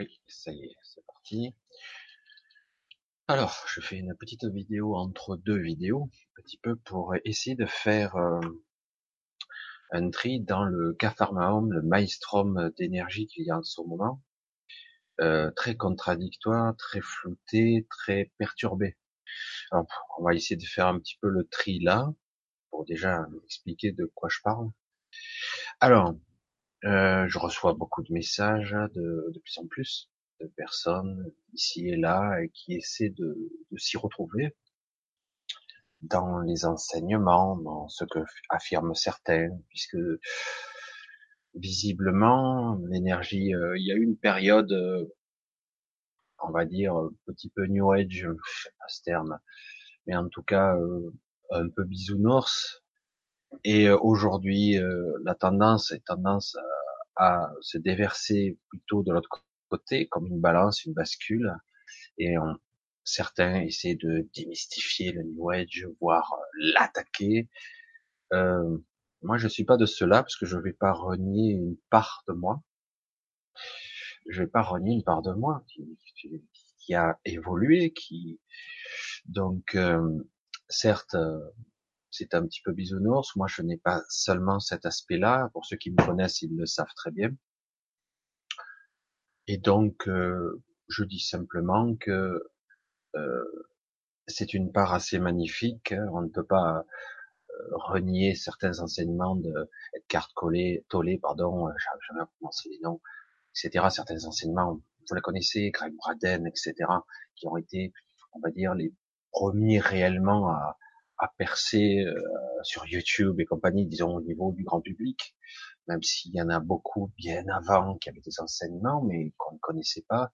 Oui, ça y est, c'est parti. Alors, je fais une petite vidéo entre deux vidéos, un petit peu pour essayer de faire euh, un tri dans le Capharnaüm, le maelstrom d'énergie qu'il y a en ce moment. Euh, très contradictoire, très flouté, très perturbé. Alors, on va essayer de faire un petit peu le tri là, pour déjà expliquer de quoi je parle. Alors, euh, je reçois beaucoup de messages de, de plus en plus de personnes ici et là et qui essaient de, de s'y retrouver dans les enseignements, dans ce que affirment certains, puisque visiblement l'énergie, euh, il y a eu une période, euh, on va dire un petit peu New Age, pas ce terme, mais en tout cas euh, un peu bisounours. Et aujourd'hui, la tendance est tendance à, à se déverser plutôt de l'autre côté, comme une balance, une bascule, et on, certains essaient de démystifier le New Age, voire euh, l'attaquer. Euh, moi, je suis pas de cela parce que je vais pas renier une part de moi. Je vais pas renier une part de moi qui, qui, a évolué, qui donc euh, certes euh, c'est un petit peu bisounours. Moi, je n'ai pas seulement cet aspect-là. Pour ceux qui me connaissent, ils le savent très bien. Et donc, euh, je dis simplement que euh, c'est une part assez magnifique. On ne peut pas euh, renier certains enseignements de Edgar Tolle, Tolle pardon, je vais commencer les noms, etc. Certains enseignements, vous les connaissez, Greg Braden, etc., qui ont été, on va dire, les premiers réellement à, à percer euh, sur YouTube et compagnie, disons au niveau du grand public même s'il y en a beaucoup bien avant qui avaient des enseignements, mais qu'on ne connaissait pas.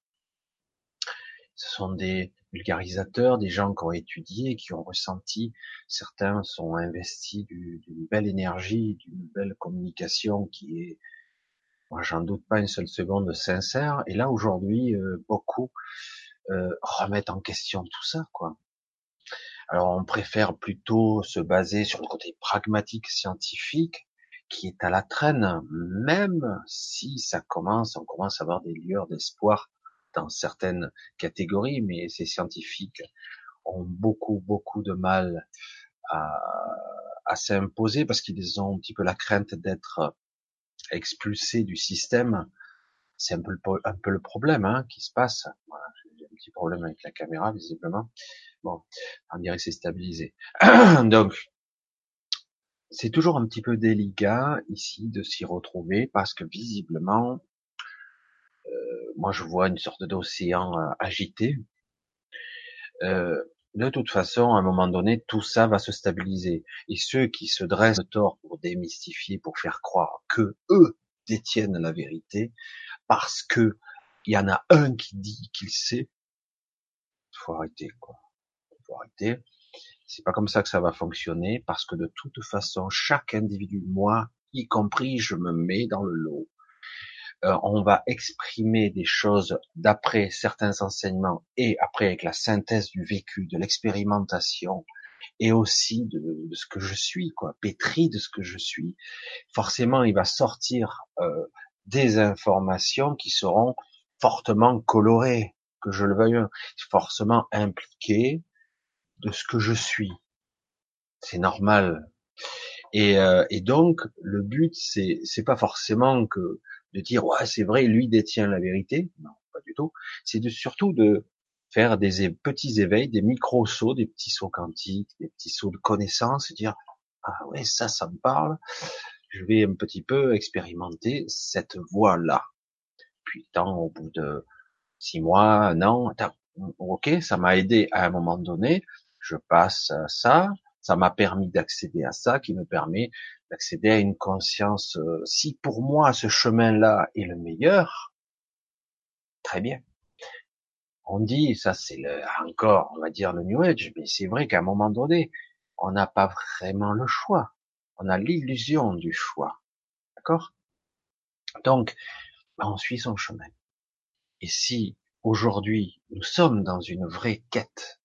Ce sont des vulgarisateurs, des gens qui ont étudié, qui ont ressenti. Certains sont investis d'une belle énergie, d'une belle communication qui est, moi j'en doute pas une seule seconde, sincère. Et là aujourd'hui, euh, beaucoup euh, remettent en question tout ça, quoi. Alors on préfère plutôt se baser sur le côté pragmatique, scientifique, qui est à la traîne, même si ça commence, on commence à avoir des lueurs d'espoir dans certaines catégories, mais ces scientifiques ont beaucoup, beaucoup de mal à, s'imposer parce qu'ils ont un petit peu la crainte d'être expulsés du système. C'est un peu un peu le problème hein, qui se passe. Voilà, J'ai un petit problème avec la caméra, visiblement. Bon, on dirait que c'est stabilisé. Donc, c'est toujours un petit peu délicat ici de s'y retrouver parce que visiblement, euh, moi je vois une sorte d'océan euh, agité. Euh, de toute façon, à un moment donné, tout ça va se stabiliser. Et ceux qui se dressent tort pour démystifier, pour faire croire que eux détiennent la vérité, parce que il y en a un qui dit qu'il sait, faut arrêter quoi. C'est pas comme ça que ça va fonctionner parce que de toute façon, chaque individu, moi y compris, je me mets dans le lot. Euh, on va exprimer des choses d'après certains enseignements et après avec la synthèse du vécu, de l'expérimentation et aussi de, de, ce que je suis, quoi, pétri de ce que je suis. Forcément, il va sortir euh, des informations qui seront fortement colorées, que je le veuille, forcément impliquées, de ce que je suis. C'est normal. Et, euh, et, donc le but c'est c'est pas forcément que de dire ouais c'est vrai lui détient la vérité non pas du tout c'est de surtout de faire des petits éveils des micro sauts des petits sauts quantiques des petits sauts de connaissance dire ah ouais ça ça me parle je vais un petit peu expérimenter cette voie là puis tant au bout de six mois un an ok ça m'a aidé à un moment donné je passe à ça, ça m'a permis d'accéder à ça, qui me permet d'accéder à une conscience. Euh, si pour moi ce chemin-là est le meilleur, très bien. On dit, ça c'est le, encore, on va dire le New Age, mais c'est vrai qu'à un moment donné, on n'a pas vraiment le choix. On a l'illusion du choix. D'accord? Donc, on suit son chemin. Et si aujourd'hui nous sommes dans une vraie quête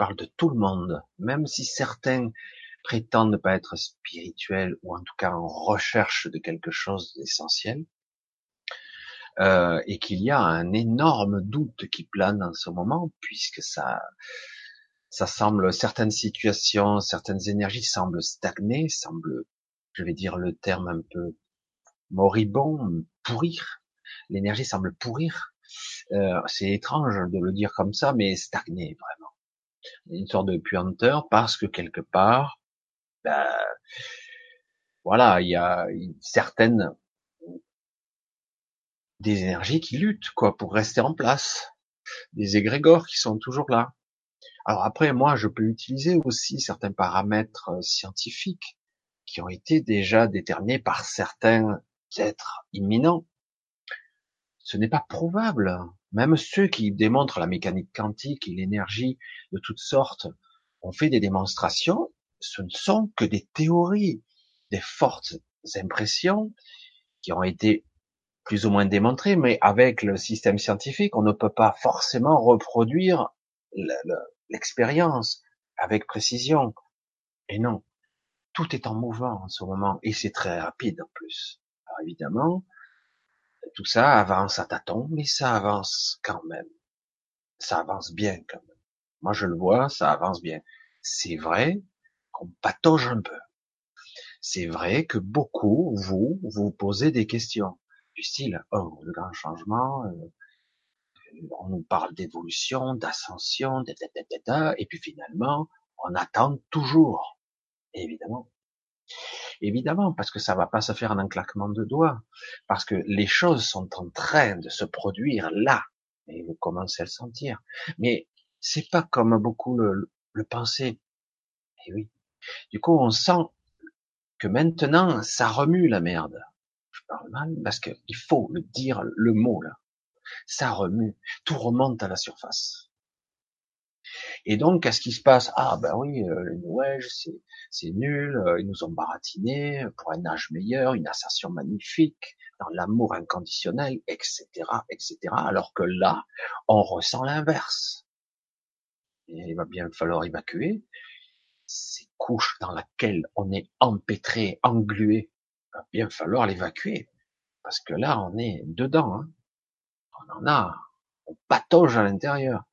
parle de tout le monde, même si certains prétendent ne pas être spirituels ou en tout cas en recherche de quelque chose d'essentiel. euh, et qu'il y a un énorme doute qui plane en ce moment, puisque ça, ça semble, certaines situations, certaines énergies semblent stagner, semblent, je vais dire le terme un peu moribond, pourrir. L'énergie semble pourrir. Euh, c'est étrange de le dire comme ça, mais stagner vraiment. Une sorte de puanteur parce que quelque part, ben, voilà, il y a une certaine des énergies qui luttent quoi pour rester en place, des égrégores qui sont toujours là. Alors après, moi, je peux utiliser aussi certains paramètres euh, scientifiques qui ont été déjà déterminés par certains êtres imminents. Ce n'est pas probable. Même ceux qui démontrent la mécanique quantique et l'énergie de toutes sortes ont fait des démonstrations. Ce ne sont que des théories, des fortes impressions qui ont été plus ou moins démontrées, mais avec le système scientifique, on ne peut pas forcément reproduire l'expérience avec précision. Et non, tout est en mouvement en ce moment, et c'est très rapide en plus. Alors évidemment, tout ça avance à tâtons, mais ça avance quand même. Ça avance bien quand même. Moi je le vois, ça avance bien. C'est vrai qu'on patauge un peu. C'est vrai que beaucoup, vous, vous posez des questions du style, oh, le grand changement, euh, on nous parle d'évolution, d'ascension, et puis finalement, on attend toujours, évidemment. Évidemment, parce que ça va pas se faire en un claquement de doigts, parce que les choses sont en train de se produire là, et vous commencez à le sentir. Mais c'est pas comme beaucoup le, le pensaient. Et oui. Du coup, on sent que maintenant, ça remue la merde. Je parle mal parce qu'il faut le dire le mot là ça remue, tout remonte à la surface. Et donc, qu'est-ce qui se passe? Ah ben oui, euh, les nuages, c'est, nul, euh, ils nous ont baratiné pour un âge meilleur, une ascension magnifique, dans l'amour inconditionnel, etc., etc. Alors que là, on ressent l'inverse. Il va bien falloir évacuer ces couches dans lesquelles on est empêtré, englué. Il va bien falloir l'évacuer. Parce que là, on est dedans. Hein on en a, on patauge à l'intérieur.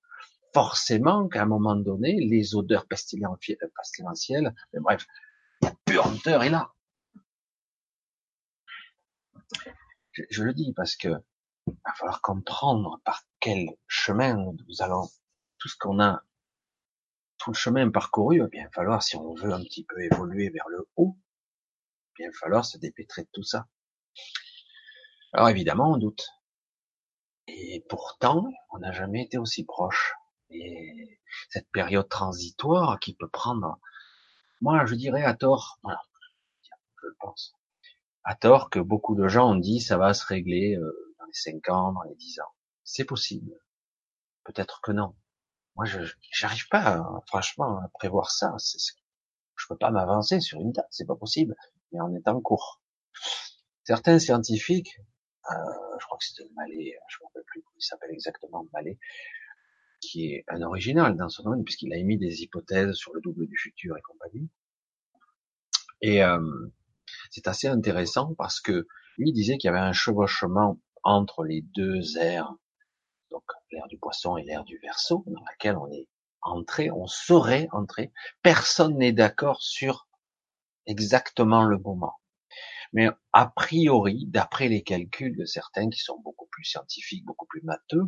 Forcément qu'à un moment donné, les odeurs pestilentielles, mais bref, la puanteur est là. Je, le dis parce que il va falloir comprendre par quel chemin nous allons, tout ce qu'on a, tout le chemin parcouru, il va falloir, si on veut un petit peu évoluer vers le haut, il va falloir se dépêtrer de tout ça. Alors évidemment, on doute. Et pourtant, on n'a jamais été aussi proche. Et cette période transitoire qui peut prendre, moi je dirais à tort, voilà, je le pense, à tort que beaucoup de gens ont dit ça va se régler euh, dans les 5 ans, dans les 10 ans. C'est possible. Peut-être que non. Moi, je j'arrive pas, franchement, à prévoir ça. Je peux pas m'avancer sur une date, c'est pas possible. Mais on est en cours. Certains scientifiques euh, je crois que c'était Mallet, je ne me rappelle plus comment il s'appelle exactement, Mallet, qui est un original dans ce domaine, puisqu'il a émis des hypothèses sur le double du futur et compagnie. Et euh, c'est assez intéressant parce que lui disait qu'il y avait un chevauchement entre les deux ères, donc l'ère du poisson et l'ère du verso, dans laquelle on est entré, on saurait entrer. Personne n'est d'accord sur exactement le moment. Mais a priori, d'après les calculs de certains qui sont beaucoup plus scientifiques, beaucoup plus matheux,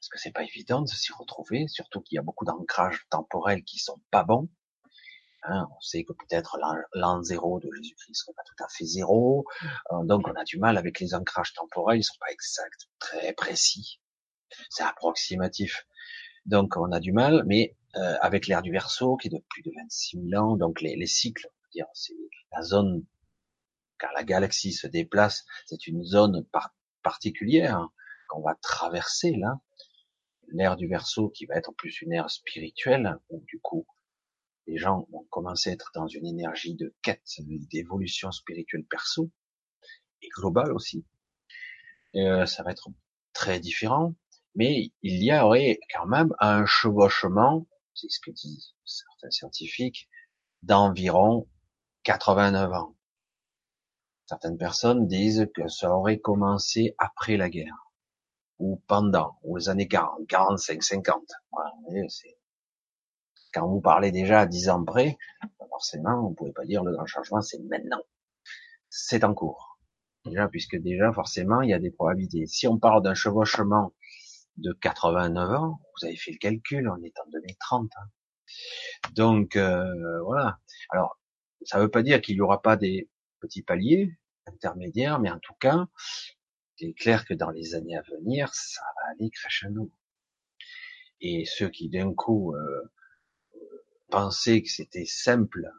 parce que c'est pas évident de s'y retrouver, surtout qu'il y a beaucoup d'ancrages temporels qui sont pas bons. Hein, on sait que peut-être l'an zéro de Jésus-Christ serait pas tout à fait zéro, euh, donc on a du mal avec les ancrages temporels, ils sont pas exacts, très précis, c'est approximatif. Donc on a du mal, mais euh, avec l'ère du Verseau qui est de plus de 26 000 ans, donc les, les cycles, dire c'est la zone car la galaxie se déplace, c'est une zone particulière qu'on va traverser là, l'ère du Verseau qui va être plus une ère spirituelle, où du coup les gens vont commencer à être dans une énergie de quête, d'évolution spirituelle perso et globale aussi. Euh, ça va être très différent, mais il y aurait quand même un chevauchement, c'est ce que disent certains scientifiques, d'environ 89 ans. Certaines personnes disent que ça aurait commencé après la guerre, ou pendant, ou les années 40, 45, 50. Voilà, quand vous parlez déjà à 10 ans près, forcément, ne pouvait pas dire le grand changement, c'est maintenant. C'est en cours. Déjà, puisque déjà, forcément, il y a des probabilités. Si on parle d'un chevauchement de 89 ans, vous avez fait le calcul, on est en 2030. Hein. Donc, euh, voilà. Alors, ça ne veut pas dire qu'il n'y aura pas des petits paliers intermédiaires, mais en tout cas, il est clair que dans les années à venir, ça va aller crescendo. Et ceux qui d'un coup euh, pensaient que c'était simple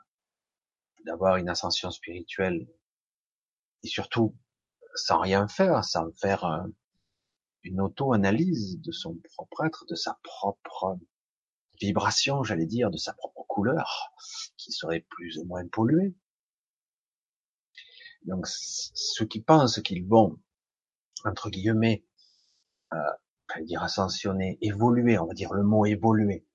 d'avoir une ascension spirituelle et surtout sans rien faire, sans faire euh, une auto-analyse de son propre être, de sa propre vibration, j'allais dire, de sa propre couleur, qui serait plus ou moins polluée. Donc, ceux qui pensent qu'ils vont, entre guillemets, euh, dire ascensionner, évoluer, on va dire le mot évoluer,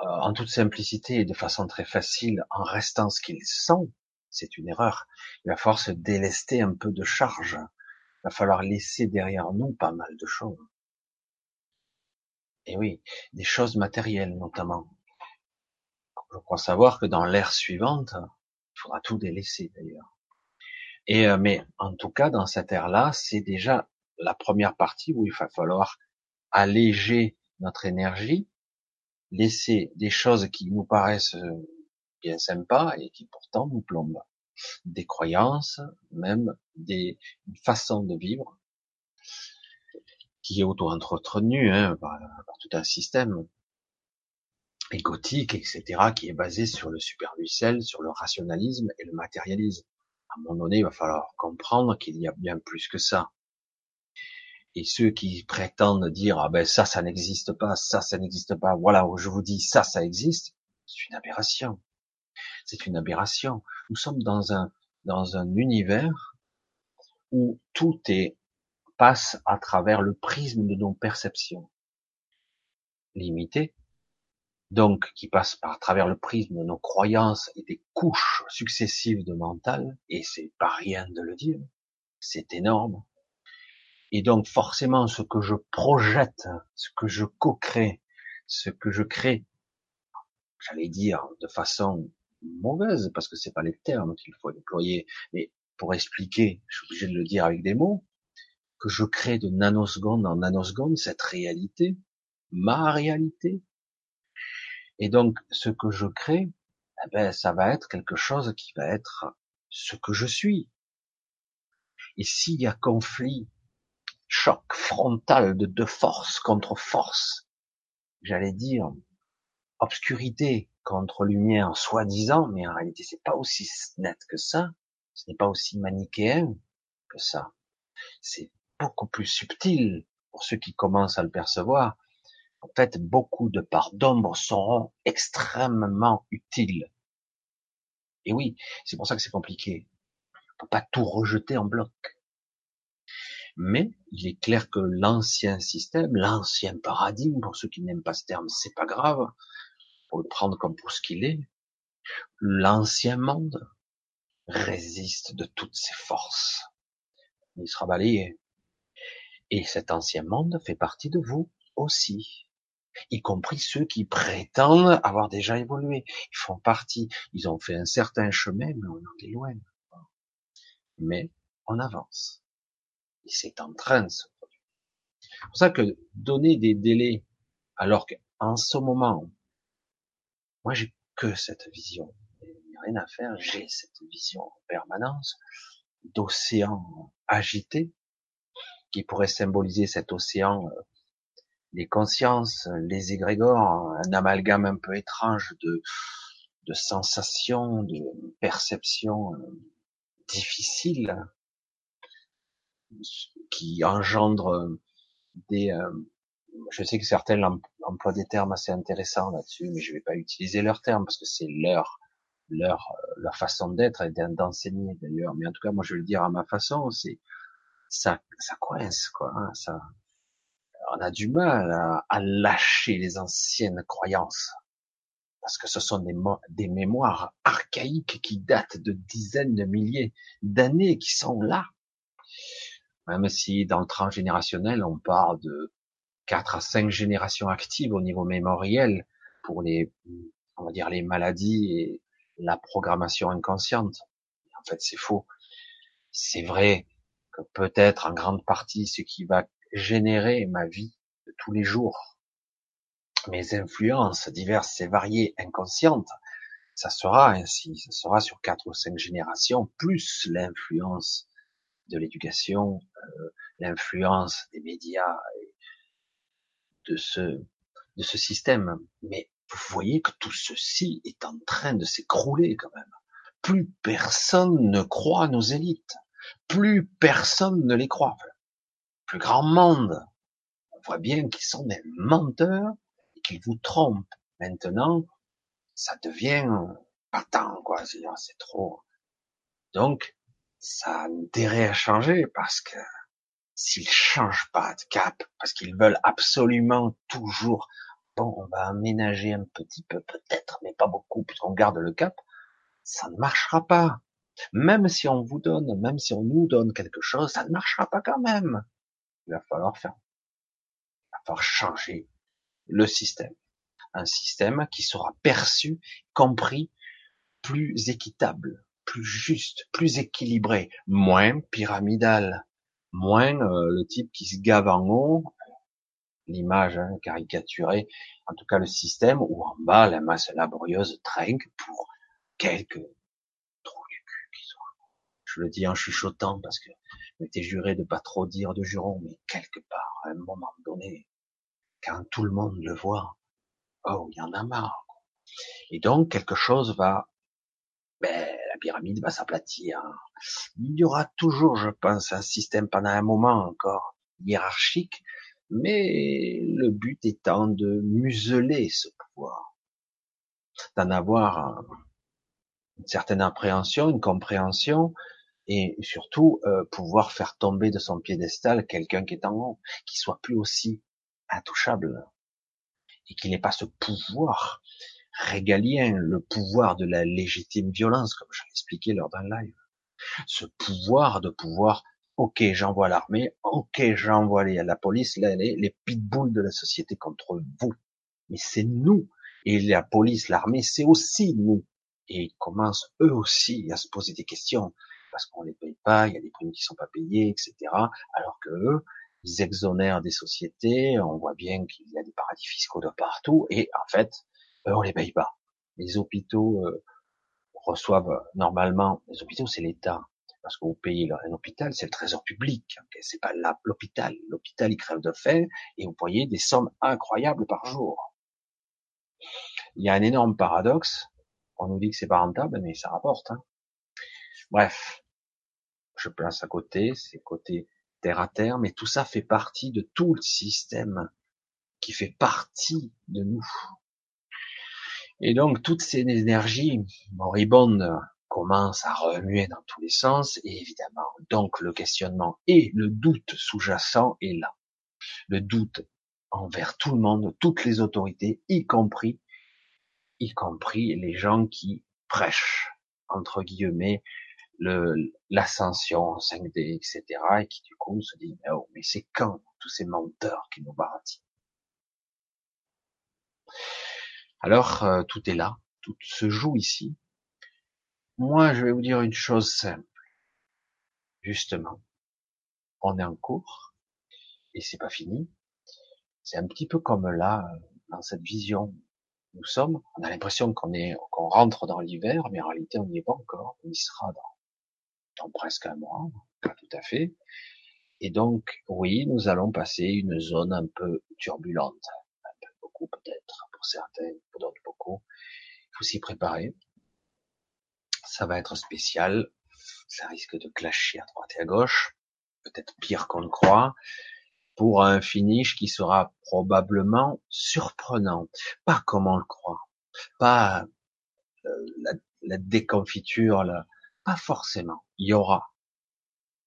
euh, en toute simplicité et de façon très facile, en restant ce qu'ils sont, c'est une erreur. Il va falloir se délester un peu de charge. Il va falloir laisser derrière nous pas mal de choses. Et oui, des choses matérielles notamment. Je crois savoir que dans l'ère suivante, il faudra tout délaisser d'ailleurs. Et euh, mais en tout cas, dans cette ère-là, c'est déjà la première partie où il va falloir alléger notre énergie, laisser des choses qui nous paraissent bien sympas et qui pourtant nous plombent. Des croyances, même des façons de vivre qui est auto-entretenu hein, par, tout un système égotique, etc., qui est basé sur le superficiel, sur le rationalisme et le matérialisme. À un moment donné, il va falloir comprendre qu'il y a bien plus que ça. Et ceux qui prétendent dire ah ben ça, ça n'existe pas, ça, ça n'existe pas, voilà, je vous dis ça, ça existe, c'est une aberration. C'est une aberration. Nous sommes dans un dans un univers où tout est passe à travers le prisme de nos perceptions limitées, donc qui passe par travers le prisme de nos croyances et des couches successives de mental, et c'est pas rien de le dire, c'est énorme. Et donc forcément, ce que je projette, ce que je co-crée, ce que je crée, j'allais dire de façon mauvaise, parce que c'est pas les termes qu'il faut déployer, mais pour expliquer, je suis obligé de le dire avec des mots, que je crée de nanoseconde en nanoseconde cette réalité, ma réalité. Et donc, ce que je crée, eh ben, ça va être quelque chose qui va être ce que je suis. Et s'il y a conflit, choc frontal de deux forces contre force, j'allais dire obscurité contre lumière, soi-disant, mais en réalité c'est pas aussi net que ça, ce n'est pas aussi manichéen que ça. C'est beaucoup plus subtil pour ceux qui commencent à le percevoir. En fait, beaucoup de parts d'ombre seront extrêmement utiles. Et oui, c'est pour ça que c'est compliqué. On peut pas tout rejeter en bloc. Mais il est clair que l'ancien système, l'ancien paradigme, pour ceux qui n'aiment pas ce terme, c'est pas grave, pour le prendre comme pour ce qu'il est, l'ancien monde résiste de toutes ses forces. Il sera balayé. Et cet ancien monde fait partie de vous aussi, y compris ceux qui prétendent avoir déjà évolué. Ils font partie, ils ont fait un certain chemin, mais on en est loin. Mais on avance. Et c'est en train de se produire. C'est pour ça que donner des délais, alors qu'en ce moment, moi j'ai que cette vision, il n'y a rien à faire, j'ai cette vision en permanence d'océan agité, qui pourrait symboliser cet océan, euh, les consciences, les égrégores, un amalgame un peu étrange de, de sensations, de perceptions euh, difficiles, qui engendrent des... Euh, je sais que certains emploient des termes assez intéressants là-dessus, mais je vais pas utiliser leurs termes parce que c'est leur leur leur façon d'être et d'enseigner d'ailleurs. Mais en tout cas, moi, je vais le dire à ma façon. C'est ça, ça coince, quoi. Hein, ça, on a du mal à, lâcher les anciennes croyances. parce que ce sont des, des mémoires archaïques qui datent de dizaines de milliers d'années qui sont là. Même si dans le transgénérationnel, on parle de quatre à cinq générations actives au niveau mémoriel pour les, on va dire, les maladies et la programmation inconsciente. En fait, c'est faux. C'est vrai que peut-être en grande partie ce qui va générer ma vie de tous les jours, mes influences diverses et variées inconscientes, ça sera ainsi, ça sera sur quatre ou cinq générations, plus l'influence de l'éducation, euh, l'influence des médias et de ce de ce système. Mais vous voyez que tout ceci est en train de s'écrouler quand même. Plus personne ne croit nos élites. Plus personne ne les croit. Plus grand monde. On voit bien qu'ils sont des menteurs et qu'ils vous trompent. Maintenant, ça devient patent, quoi. C'est trop. Donc, ça a intérêt à changer parce que s'ils changent pas de cap, parce qu'ils veulent absolument toujours bon, on va aménager un petit peu peut-être, mais pas beaucoup, puisqu'on garde le cap, ça ne marchera pas. Même si on vous donne, même si on nous donne quelque chose, ça ne marchera pas quand même. Il va falloir faire, il va falloir changer le système. Un système qui sera perçu, compris, plus équitable, plus juste, plus équilibré, moins pyramidal, moins euh, le type qui se gave en haut l'image hein, caricaturée, en tout cas le système, où en bas la masse laborieuse trinque pour quelques trous du cul qui. Je le dis en chuchotant parce que m'étais juré de pas trop dire de jurons, mais quelque part, à un moment donné, quand tout le monde le voit, oh, il y en a marre. Et donc quelque chose va, ben, la pyramide va s'aplatir. Il y aura toujours, je pense, un système pendant un moment encore hiérarchique, mais le but étant de museler ce pouvoir, d'en avoir une certaine appréhension, une compréhension, et surtout euh, pouvoir faire tomber de son piédestal quelqu'un qui est en haut, qui soit plus aussi intouchable, et qu'il n'ait pas ce pouvoir régalien, le pouvoir de la légitime violence, comme je l'expliquais lors d'un live, ce pouvoir de pouvoir Ok, j'envoie l'armée. Ok, j'envoie la police, les, les pitbulls de la société contre vous. Mais c'est nous. Et la police, l'armée, c'est aussi nous. Et ils commencent eux aussi à se poser des questions. Parce qu'on les paye pas, il y a des primes qui sont pas payées, etc. Alors que eux, ils exonèrent des sociétés, on voit bien qu'il y a des paradis fiscaux de partout, et en fait, eux, on les paye pas. Les hôpitaux euh, reçoivent normalement, les hôpitaux, c'est l'État parce que vous payez un hôpital, c'est le trésor public, okay c'est pas l'hôpital. L'hôpital, il crève de faim, et vous voyez des sommes incroyables par jour. Il y a un énorme paradoxe, on nous dit que c'est pas rentable, mais ça rapporte. Hein. Bref, je place à côté, c'est côté terre à terre, mais tout ça fait partie de tout le système qui fait partie de nous. Et donc toutes ces énergies moribondes commence à remuer dans tous les sens, et évidemment, donc le questionnement et le doute sous-jacent est là. Le doute envers tout le monde, toutes les autorités, y compris, y compris les gens qui prêchent, entre guillemets, l'ascension 5D, etc., et qui du coup se mais oh, mais c'est quand tous ces menteurs qui nous baratinent? Alors, euh, tout est là, tout se joue ici, moi, je vais vous dire une chose simple. Justement, on est en cours et c'est pas fini. C'est un petit peu comme là, dans cette vision. Nous sommes, on a l'impression qu'on est, qu'on rentre dans l'hiver, mais en réalité, on n'y est pas encore. On y sera dans, presque un mois, pas tout à fait. Et donc, oui, nous allons passer une zone un peu turbulente, un peu beaucoup peut-être pour certains, pour d'autres beaucoup. Il faut s'y préparer. Ça va être spécial, ça risque de clasher à droite et à gauche, peut-être pire qu'on le croit, pour un finish qui sera probablement surprenant, pas comme on le croit, pas euh, la, déconfiture, pas forcément, il y aura,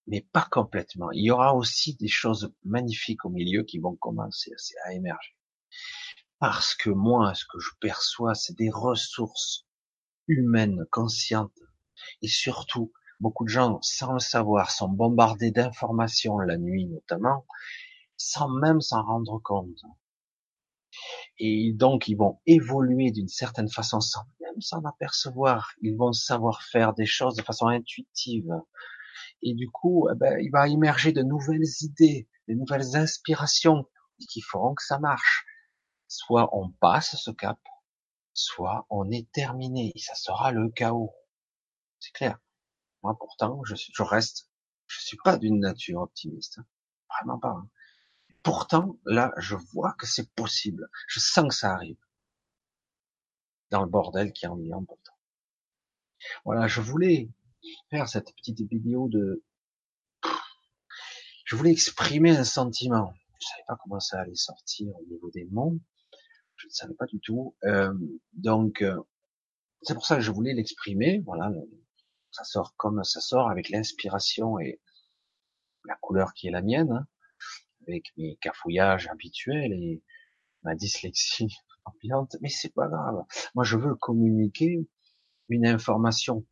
mais pas complètement. Il y aura aussi des choses magnifiques au milieu qui vont commencer à émerger. parce que moi, ce que je perçois, c'est des ressources humaines conscientes. Et surtout, beaucoup de gens, sans le savoir, sont bombardés d'informations la nuit notamment, sans même s'en rendre compte. Et donc, ils vont évoluer d'une certaine façon sans même s'en apercevoir. Ils vont savoir faire des choses de façon intuitive. Et du coup, eh ben, il va émerger de nouvelles idées, de nouvelles inspirations qui feront que ça marche. Soit on passe ce cap, soit on est terminé. Ça sera le chaos. C'est clair. Moi, pourtant, je, je reste, je suis pas d'une nature optimiste. Vraiment pas. Hein. Pourtant, là, je vois que c'est possible. Je sens que ça arrive. Dans le bordel qui est ennuyant pourtant. Voilà, je voulais faire cette petite vidéo de... Je voulais exprimer un sentiment. Je savais pas comment ça allait sortir au niveau des mots. Je ne savais pas du tout. Euh, donc, euh, c'est pour ça que je voulais l'exprimer. Voilà, ça sort comme ça sort avec l'inspiration et la couleur qui est la mienne. Avec mes cafouillages habituels et ma dyslexie ambiante, mais c'est pas grave. Moi, je veux communiquer une information,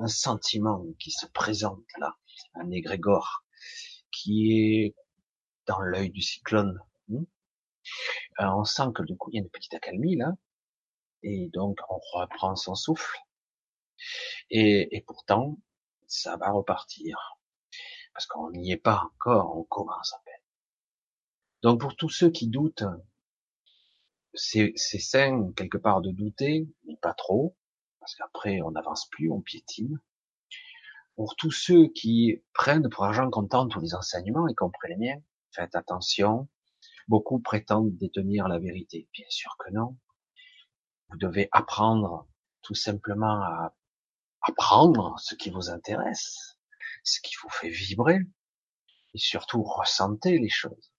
un sentiment qui se présente là, un égrégore qui est dans l'œil du cyclone. Hmm? Euh, on sent que du coup, il y a une petite accalmie là, et donc on reprend son souffle. Et pourtant, ça va repartir parce qu'on n'y est pas encore, on commence à peine. Donc pour tous ceux qui doutent, c'est sain quelque part de douter, mais pas trop, parce qu'après on n'avance plus, on piétine. Pour tous ceux qui prennent pour argent comptant tous les enseignements, y compris les miens, faites attention. Beaucoup prétendent détenir la vérité. Bien sûr que non. Vous devez apprendre tout simplement à apprendre ce qui vous intéresse, ce qui vous fait vibrer, et surtout ressentez les choses.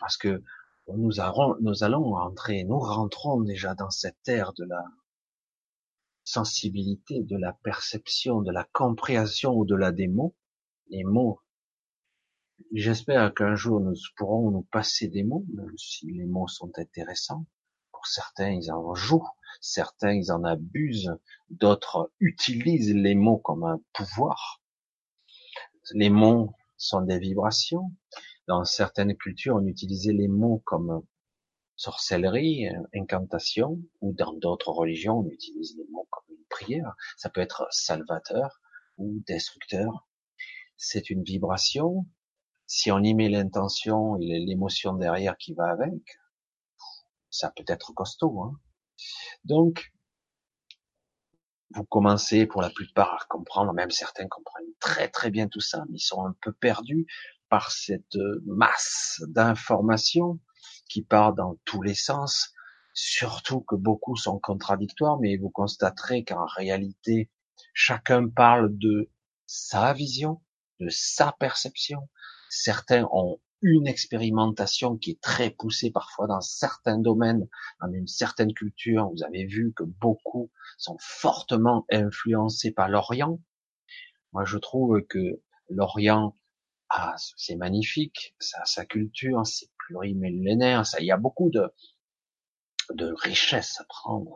Parce que nous, allons entrer, nous rentrons déjà dans cette ère de la sensibilité, de la perception, de la compréhension au-delà des mots. Les mots, j'espère qu'un jour nous pourrons nous passer des mots, même si les mots sont intéressants. Pour certains, ils en jouent, certains, ils en abusent, d'autres utilisent les mots comme un pouvoir les mots sont des vibrations. Dans certaines cultures, on utilisait les mots comme sorcellerie, incantation, ou dans d'autres religions, on utilise les mots comme une prière. Ça peut être salvateur ou destructeur. C'est une vibration. Si on y met l'intention et l'émotion derrière qui va avec, ça peut être costaud. Hein. Donc, vous commencez pour la plupart à comprendre, même certains comprennent très très bien tout ça, mais ils sont un peu perdus par cette masse d'informations qui part dans tous les sens, surtout que beaucoup sont contradictoires, mais vous constaterez qu'en réalité, chacun parle de sa vision, de sa perception. Certains ont une expérimentation qui est très poussée parfois dans certains domaines, dans une certaine culture. Vous avez vu que beaucoup sont fortement influencés par l'Orient. Moi, je trouve que l'Orient, ah, c'est magnifique, ça, sa culture, c'est plurimillénaire, ça, il y a beaucoup de, de richesses à prendre.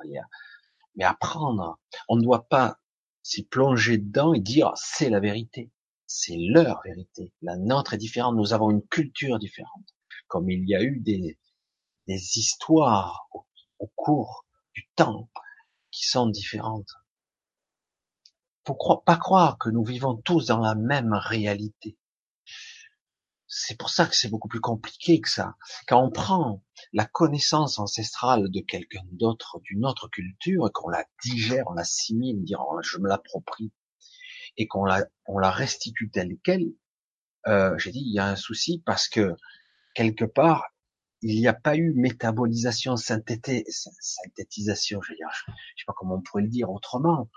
Mais à prendre, on ne doit pas s'y plonger dedans et dire c'est la vérité c'est leur vérité. La nôtre est différente. Nous avons une culture différente. Comme il y a eu des, histoires au, cours du temps qui sont différentes. Faut pas croire que nous vivons tous dans la même réalité. C'est pour ça que c'est beaucoup plus compliqué que ça. Quand on prend la connaissance ancestrale de quelqu'un d'autre, d'une autre culture, qu'on la digère, on l'assimile, on dit oh, je me l'approprie, et qu'on la, on la restitue telle quelle, euh, j'ai dit il y a un souci parce que quelque part il n'y a pas eu métabolisation, synthétisation, je veux dire, je, sais pas comment on pourrait le dire autrement.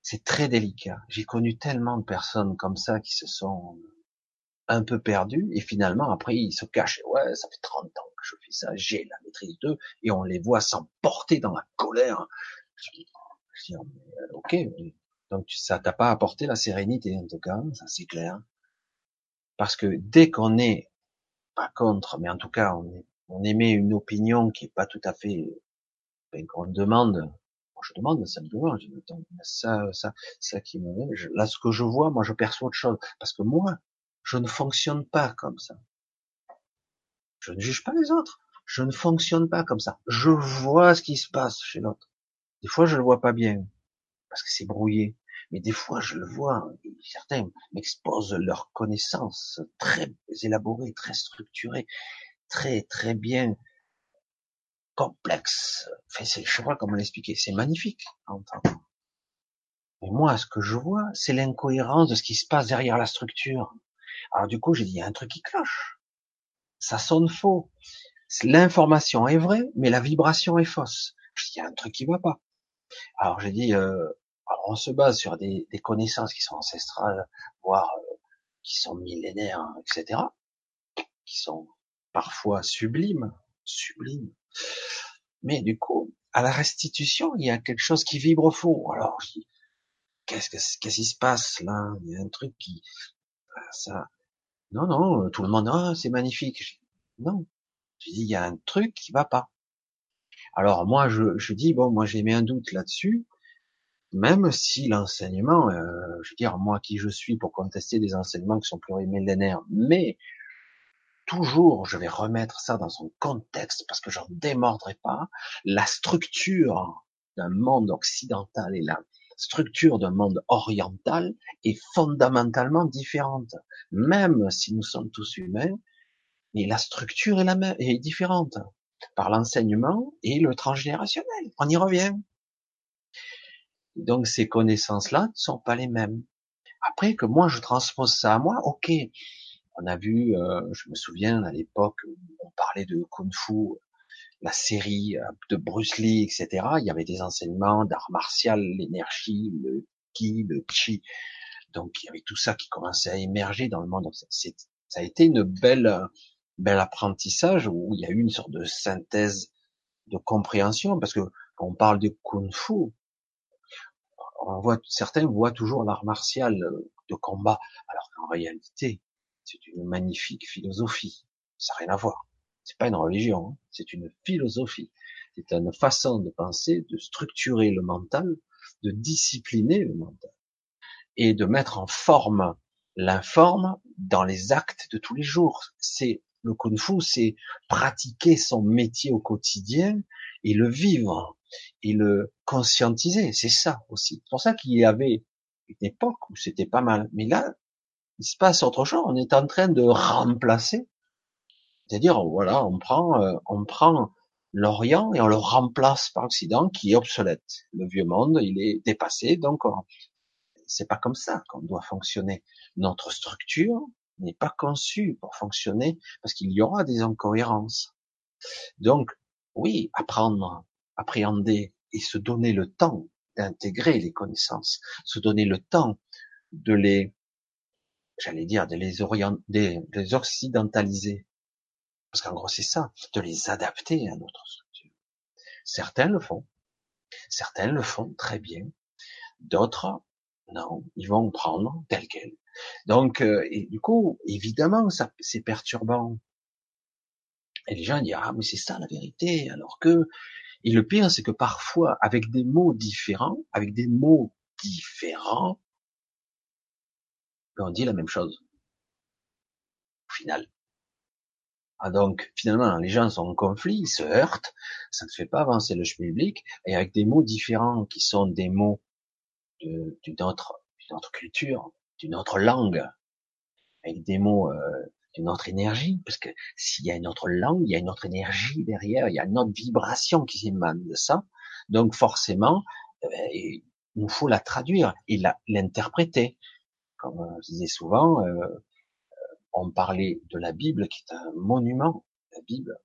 C'est très délicat. J'ai connu tellement de personnes comme ça qui se sont un peu perdues et finalement après ils se cachent. Ouais, ça fait 30 ans que je fais ça, j'ai la maîtrise d'eux et on les voit s'emporter dans la colère. Je dis, euh, ok, donc ça t'a pas apporté la sérénité en tout cas, ça c'est clair. Parce que dès qu'on est pas contre, mais en tout cas on est on émet une opinion qui est pas tout à fait, ben, qu'on demande, moi je demande simplement, je dis, ça, ça, ça qui me, je, là ce que je vois, moi je perçois autre chose, parce que moi, je ne fonctionne pas comme ça. Je ne juge pas les autres. Je ne fonctionne pas comme ça. Je vois ce qui se passe chez l'autre. Des fois, je le vois pas bien parce que c'est brouillé. Mais des fois, je le vois. Certains m'exposent leurs connaissances très élaborées, très structurées, très très bien complexes. Enfin, je sais pas comment l'expliquer. C'est magnifique. Mais moi, ce que je vois, c'est l'incohérence de ce qui se passe derrière la structure. Alors du coup, j'ai dit, il y a un truc qui cloche. Ça sonne faux. L'information est vraie, mais la vibration est fausse. Il y a un truc qui va pas. Alors j'ai dit, euh, on se base sur des, des, connaissances qui sont ancestrales, voire euh, qui sont millénaires, hein, etc., qui sont parfois sublimes, sublimes. Mais du coup, à la restitution, il y a quelque chose qui vibre faux. Alors, qu'est-ce qu'est-ce qui se passe là? Il y a un truc qui, ça, non, non, tout le monde, ah, c'est magnifique. Non, je dis, il y a un truc qui va pas. Alors moi, je, je dis, bon, moi j'ai mis un doute là-dessus, même si l'enseignement, euh, je veux dire, moi qui je suis pour contester des enseignements qui sont plurimillénaires, mais toujours je vais remettre ça dans son contexte parce que j'en démordrai pas. La structure d'un monde occidental et la structure d'un monde oriental est fondamentalement différente. Même si nous sommes tous humains, mais la structure est la même, est différente par l'enseignement et le transgénérationnel. On y revient. Donc ces connaissances-là ne sont pas les mêmes. Après que moi je transpose ça à moi, ok. On a vu, euh, je me souviens à l'époque, on parlait de kung fu, la série euh, de Bruce Lee, etc. Il y avait des enseignements d'art martial, l'énergie, le ki, le chi. Donc il y avait tout ça qui commençait à émerger dans le monde. C'est, ça a été une belle, bel apprentissage où il y a eu une sorte de synthèse de compréhension parce que quand on parle de kung fu, on voit certains voient toujours l'art martial de combat, alors qu'en réalité c'est une magnifique philosophie. Ça n'a rien à voir. C'est pas une religion, hein. c'est une philosophie. C'est une façon de penser, de structurer le mental, de discipliner le mental et de mettre en forme l'informe dans les actes de tous les jours. C'est le kung fu, c'est pratiquer son métier au quotidien et le vivre et le conscientiser. C'est ça aussi. C'est pour ça qu'il y avait une époque où c'était pas mal. Mais là, il se passe autre chose. On est en train de remplacer c'est-à-dire, voilà, on prend, euh, on prend l'Orient et on le remplace par l'Occident qui est obsolète. Le vieux monde, il est dépassé, donc c'est pas comme ça qu'on doit fonctionner. Notre structure n'est pas conçue pour fonctionner parce qu'il y aura des incohérences. Donc, oui, apprendre, appréhender et se donner le temps d'intégrer les connaissances, se donner le temps de les, j'allais dire, de les orienter, de les occidentaliser, parce qu'en gros, c'est ça, de les adapter à notre structure. Certains le font. Certains le font très bien. D'autres, non, ils vont prendre tel quel. Donc, euh, du coup, évidemment, ça, c'est perturbant. Et les gens disent, ah, mais c'est ça la vérité, alors que, et le pire, c'est que parfois, avec des mots différents, avec des mots différents, on dit la même chose. Au final. Ah, donc finalement, les gens sont en conflit, ils se heurtent, ça ne fait pas avancer le public, et avec des mots différents qui sont des mots d'une autre, culture, d'une autre langue, avec des mots euh, d'une autre énergie, parce que s'il y a une autre langue, il y a une autre énergie derrière, il y a une autre vibration qui s'émane de ça, donc forcément, euh, il nous faut la traduire et l'interpréter. Comme euh, je disais souvent, on parlait de la Bible, qui est un monument, la Bible.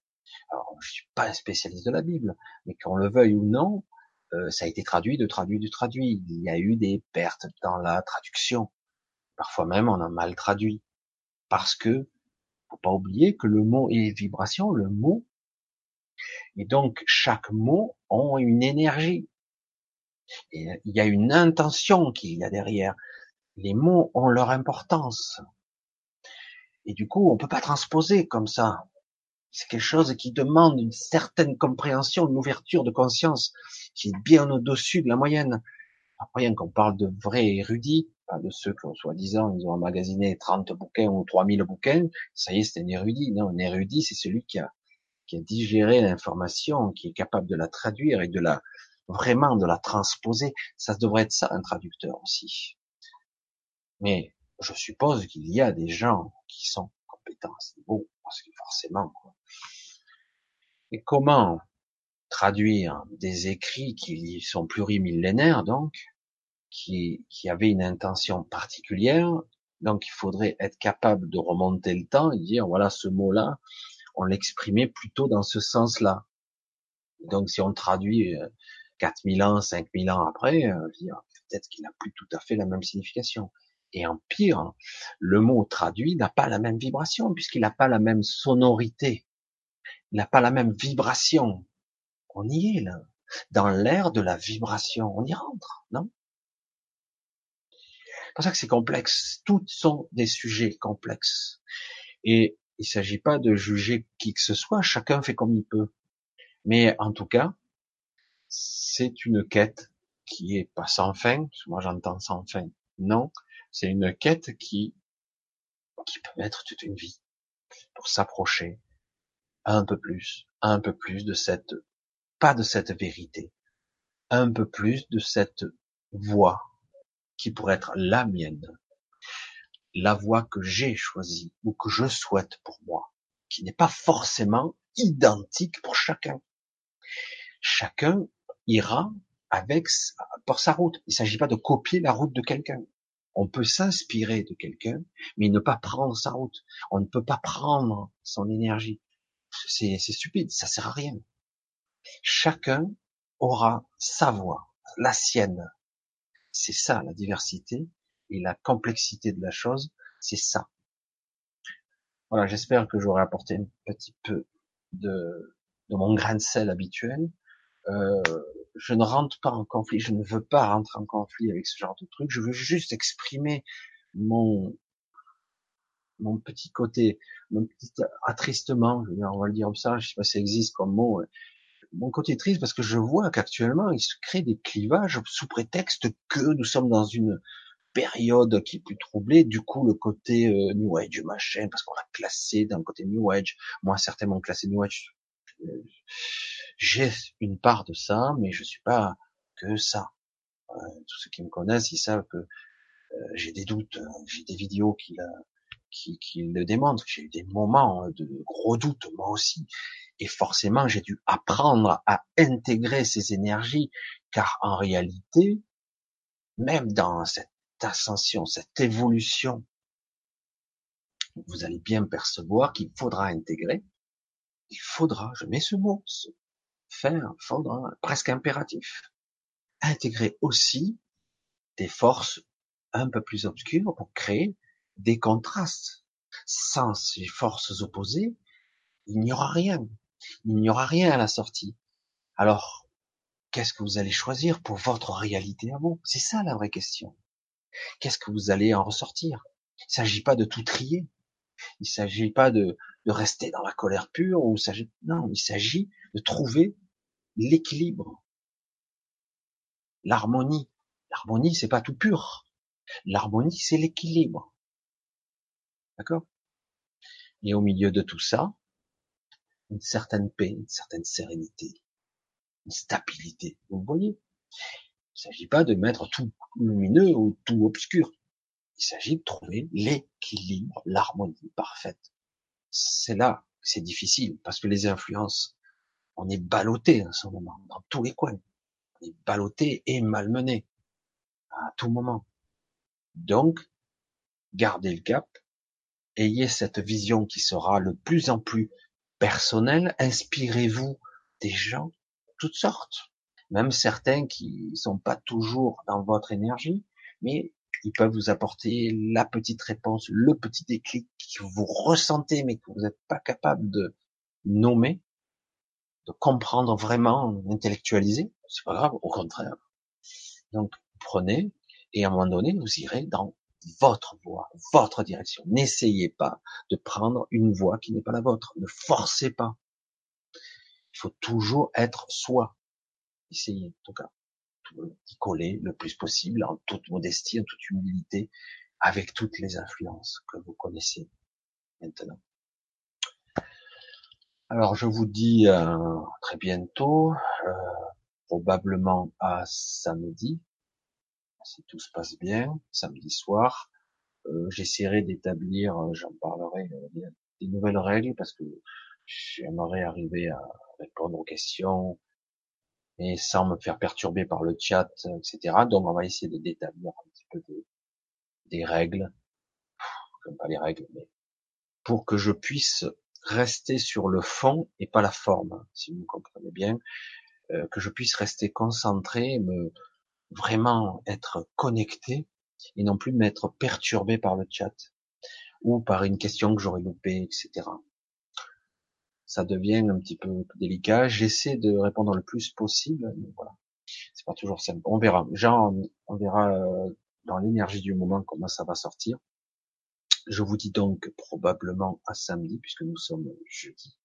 Alors, je suis pas un spécialiste de la Bible, mais qu'on le veuille ou non, euh, ça a été traduit, de traduit, de traduit. Il y a eu des pertes dans la traduction. Parfois même, on a mal traduit. Parce que, faut pas oublier que le mot est vibration, le mot. Et donc, chaque mot a une énergie. Et il y a une intention qu'il y a derrière. Les mots ont leur importance. Et du coup, on peut pas transposer comme ça. C'est quelque chose qui demande une certaine compréhension, une ouverture de conscience qui est bien au-dessus de la moyenne. Après, rien qu'on parle de vrais érudits, pas de ceux qui ont soi-disant, ils ont emmagasiné 30 bouquins ou 3000 bouquins, ça y est, c'est un érudit. Non, un érudit, c'est celui qui a, qui a digéré l'information, qui est capable de la traduire et de la, vraiment de la transposer. Ça devrait être ça, un traducteur aussi. Mais je suppose qu'il y a des gens qui sont compétents à ce niveau, parce que forcément. Quoi. Et comment traduire des écrits qui sont plurimillénaires, donc, qui, avaient une intention particulière, donc il faudrait être capable de remonter le temps et dire, voilà, ce mot-là, on l'exprimait plutôt dans ce sens-là. Donc si on traduit 4000 euh, ans, 5000 ans après, euh, peut-être qu'il n'a plus tout à fait la même signification. Et en pire, le mot traduit n'a pas la même vibration, puisqu'il n'a pas la même sonorité. Il n'a pas la même vibration. On y est, là. Dans l'air de la vibration. On y rentre, non? C'est pour ça que c'est complexe. Toutes sont des sujets complexes. Et il s'agit pas de juger qui que ce soit. Chacun fait comme il peut. Mais en tout cas, c'est une quête qui est pas sans fin. Moi, j'entends sans fin. Non. C'est une quête qui, qui peut mettre toute une vie pour s'approcher un peu plus, un peu plus de cette, pas de cette vérité, un peu plus de cette voie qui pourrait être la mienne, la voie que j'ai choisie ou que je souhaite pour moi, qui n'est pas forcément identique pour chacun. Chacun ira avec pour sa route. Il ne s'agit pas de copier la route de quelqu'un. On peut s'inspirer de quelqu'un, mais ne pas prendre sa route. On ne peut pas prendre son énergie. C'est stupide, ça sert à rien. Chacun aura sa voix, la sienne. C'est ça la diversité et la complexité de la chose, c'est ça. Voilà, j'espère que j'aurai apporté un petit peu de, mon grain de sel habituel. Euh, je ne rentre pas en conflit, je ne veux pas rentrer en conflit avec ce genre de truc, je veux juste exprimer mon mon petit côté, mon petit attristement, je veux dire, on va le dire comme ça, je sais pas si ça existe comme mot, mon côté triste parce que je vois qu'actuellement il se crée des clivages sous prétexte que nous sommes dans une période qui est plus troublée, du coup le côté euh, New Age machin, parce qu'on l'a classé dans le côté New Age, moi certainement classé New Age, euh, j'ai une part de ça, mais je suis pas que ça. Euh, tous ceux qui me connaissent, ils savent que euh, j'ai des doutes, hein. j'ai des vidéos qui, qui, qui le démontrent, j'ai eu des moments de gros doutes moi aussi, et forcément j'ai dû apprendre à intégrer ces énergies, car en réalité, même dans cette ascension, cette évolution, vous allez bien percevoir qu'il faudra intégrer, il faudra, je mets ce mot, faire, faudra, presque impératif, intégrer aussi des forces un peu plus obscures pour créer des contrastes. Sans ces forces opposées, il n'y aura rien. Il n'y aura rien à la sortie. Alors, qu'est-ce que vous allez choisir pour votre réalité à vous? C'est ça la vraie question. Qu'est-ce que vous allez en ressortir? Il ne s'agit pas de tout trier. Il ne s'agit pas de, rester dans la colère pure. Ou non, il s'agit de trouver l'équilibre, l'harmonie. L'harmonie, c'est pas tout pur. L'harmonie, c'est l'équilibre. D'accord? Et au milieu de tout ça, une certaine paix, une certaine sérénité, une stabilité. Vous voyez? Il ne s'agit pas de mettre tout lumineux ou tout obscur. Il s'agit de trouver l'équilibre, l'harmonie parfaite. C'est là que c'est difficile, parce que les influences, on est ballotté en ce moment, dans tous les coins. On est ballotté et malmené à tout moment. Donc, gardez le cap, ayez cette vision qui sera le plus en plus personnelle, inspirez-vous des gens, toutes sortes, même certains qui sont pas toujours dans votre énergie, mais ils peuvent vous apporter la petite réponse, le petit déclic que vous ressentez mais que vous n'êtes pas capable de nommer, de comprendre vraiment, d'intellectualiser. C'est pas grave, au contraire. Donc, prenez, et à un moment donné, vous irez dans votre voie, votre direction. N'essayez pas de prendre une voie qui n'est pas la vôtre. Ne forcez pas. Il faut toujours être soi. Essayez, en tout cas, d'y coller le plus possible, en toute modestie, en toute humilité, avec toutes les influences que vous connaissez maintenant. Alors je vous dis euh, très bientôt, euh, probablement à samedi, si tout se passe bien, samedi soir. Euh, j'essaierai d'établir, j'en parlerai, des nouvelles règles parce que j'aimerais arriver à répondre aux questions et sans me faire perturber par le chat, etc. Donc on va essayer d'établir un petit peu des, règles, pas les règles, mais pour que je puisse rester sur le fond et pas la forme, si vous comprenez bien, euh, que je puisse rester concentré, me vraiment être connecté et non plus m'être perturbé par le chat ou par une question que j'aurais loupée, etc. Ça devient un petit peu délicat. J'essaie de répondre le plus possible, voilà, c'est pas toujours simple. On verra. Genre, on verra euh, dans l'énergie du moment comment ça va sortir. Je vous dis donc probablement à samedi, puisque nous sommes jeudi.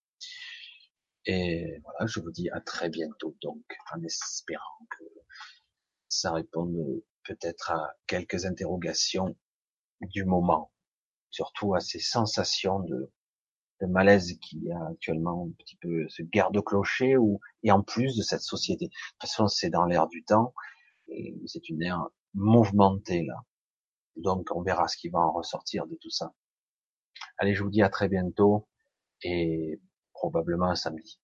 Et voilà, je vous dis à très bientôt, donc, en espérant que ça réponde peut-être à quelques interrogations du moment, surtout à ces sensations de, de malaise qu'il y a actuellement, un petit peu ce garde-clocher, ou, et en plus de cette société. De toute façon, c'est dans l'air du temps, et c'est une ère mouvementée, là. Donc on verra ce qui va en ressortir de tout ça. Allez, je vous dis à très bientôt et probablement un samedi.